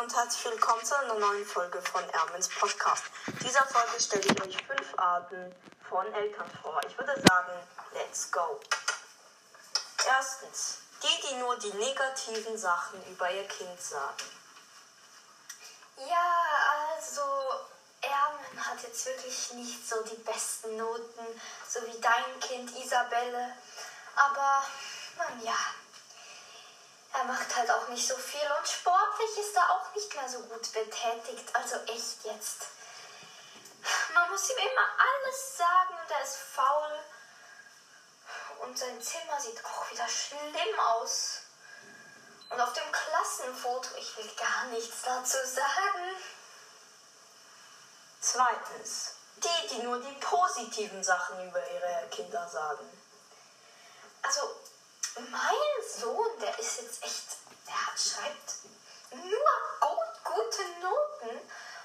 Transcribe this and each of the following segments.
Und herzlich willkommen zu einer neuen Folge von Ermins Podcast. In dieser Folge stelle ich euch fünf Arten von Eltern vor. Ich würde sagen, let's go. Erstens, die, die nur die negativen Sachen über ihr Kind sagen. Ja, also Ermen hat jetzt wirklich nicht so die besten Noten, so wie dein Kind Isabelle. Aber, man ja, er macht halt auch nicht so viel und sportlich ist er auch nicht mehr so gut betätigt. Also echt jetzt. Man muss ihm immer alles sagen und er ist faul. Und sein Zimmer sieht auch wieder schlimm aus. Und auf dem Klassenfoto, ich will gar nichts dazu sagen. Zweitens, die, die nur die positiven Sachen über ihre Kinder sagen. Also, mein Sohn, der ist jetzt echt, der schreibt nur gut, gute Noten.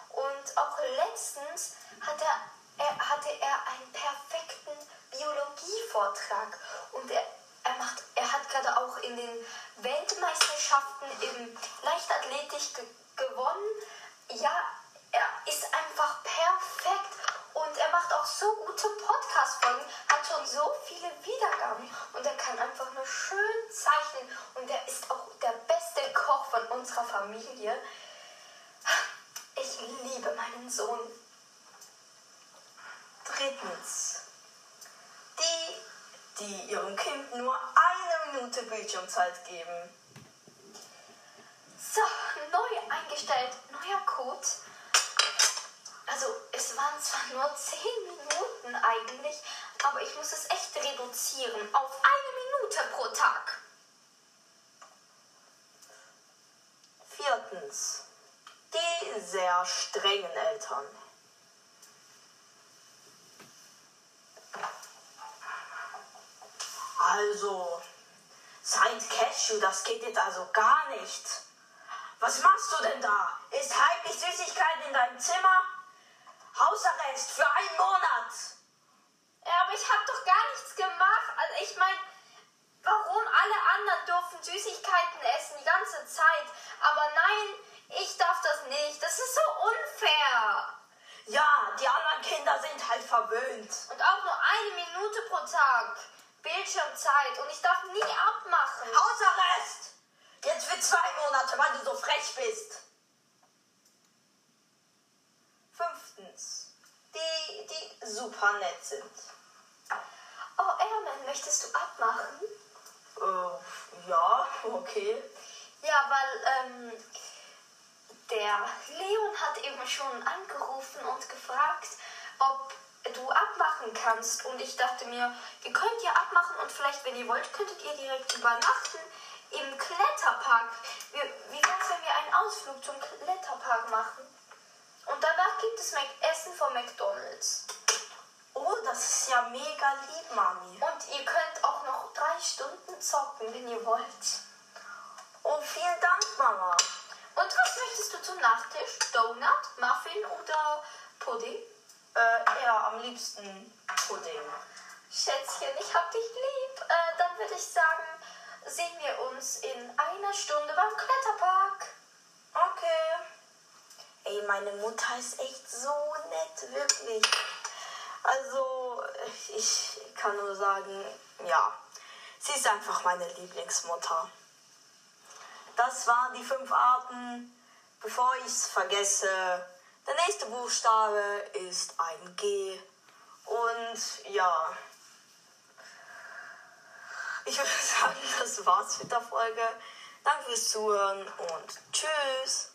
Und auch letztens hat er, er, hatte er einen perfekten Biologievortrag. Und er, er, macht, er hat gerade auch in den Weltmeisterschaften im Leichtathletik schön zeichnen und er ist auch der beste Koch von unserer Familie. Ich liebe meinen Sohn. Drittens, die, die ihrem Kind nur eine Minute Bildschirmzeit geben. So, neu eingestellt, neuer Code. Also es waren zwar nur 10 Minuten eigentlich, aber ich muss es echt reduzieren auf eine Minute pro Tag. Viertens, die sehr strengen Eltern. Also, Saint Cashew, das geht jetzt also gar nicht. Was machst du denn da? Ist heimlich Süßigkeiten in deinem Zimmer? Hausarrest für einen Monat. Ja, aber ich habe doch gar nichts gemacht. Also ich meine, warum alle anderen dürfen Süßigkeiten essen die ganze Zeit, aber nein, ich darf das nicht. Das ist so unfair. Ja, die anderen Kinder sind halt verwöhnt. Und auch nur eine Minute pro Tag Bildschirmzeit und ich darf nie abmachen. Hausarrest! Jetzt für zwei Monate, weil du so frech bist. Fünftens, die, die super nett sind. Oh, Ermen, möchtest du abmachen? Äh, ja, okay. Ja, weil ähm, der Leon hat eben schon angerufen und gefragt, ob du abmachen kannst. Und ich dachte mir, ihr könnt ja abmachen und vielleicht, wenn ihr wollt, könntet ihr direkt übernachten im Kletterpark. Wie, wie wär's, wenn wir einen Ausflug zum Kletterpark machen? Und danach gibt es Mac Essen von McDonalds. Oh, das ist ja mega lieb, Mami. Und ihr könnt Stunden zocken, wenn ihr wollt. Oh, vielen Dank, Mama. Und was möchtest du zum Nachtisch? Donut, Muffin oder Pudding? Äh, ja, am liebsten Pudding. Schätzchen, ich hab dich lieb. Äh, dann würde ich sagen, sehen wir uns in einer Stunde beim Kletterpark. Okay. Ey, meine Mutter ist echt so nett, wirklich. Also, ich kann nur sagen, ja, sie ist einfach meine Lieblingsmutter. Das waren die fünf Arten. Bevor ich es vergesse, der nächste Buchstabe ist ein G. Und ja, ich würde sagen, das war's mit der Folge. Danke fürs Zuhören und tschüss.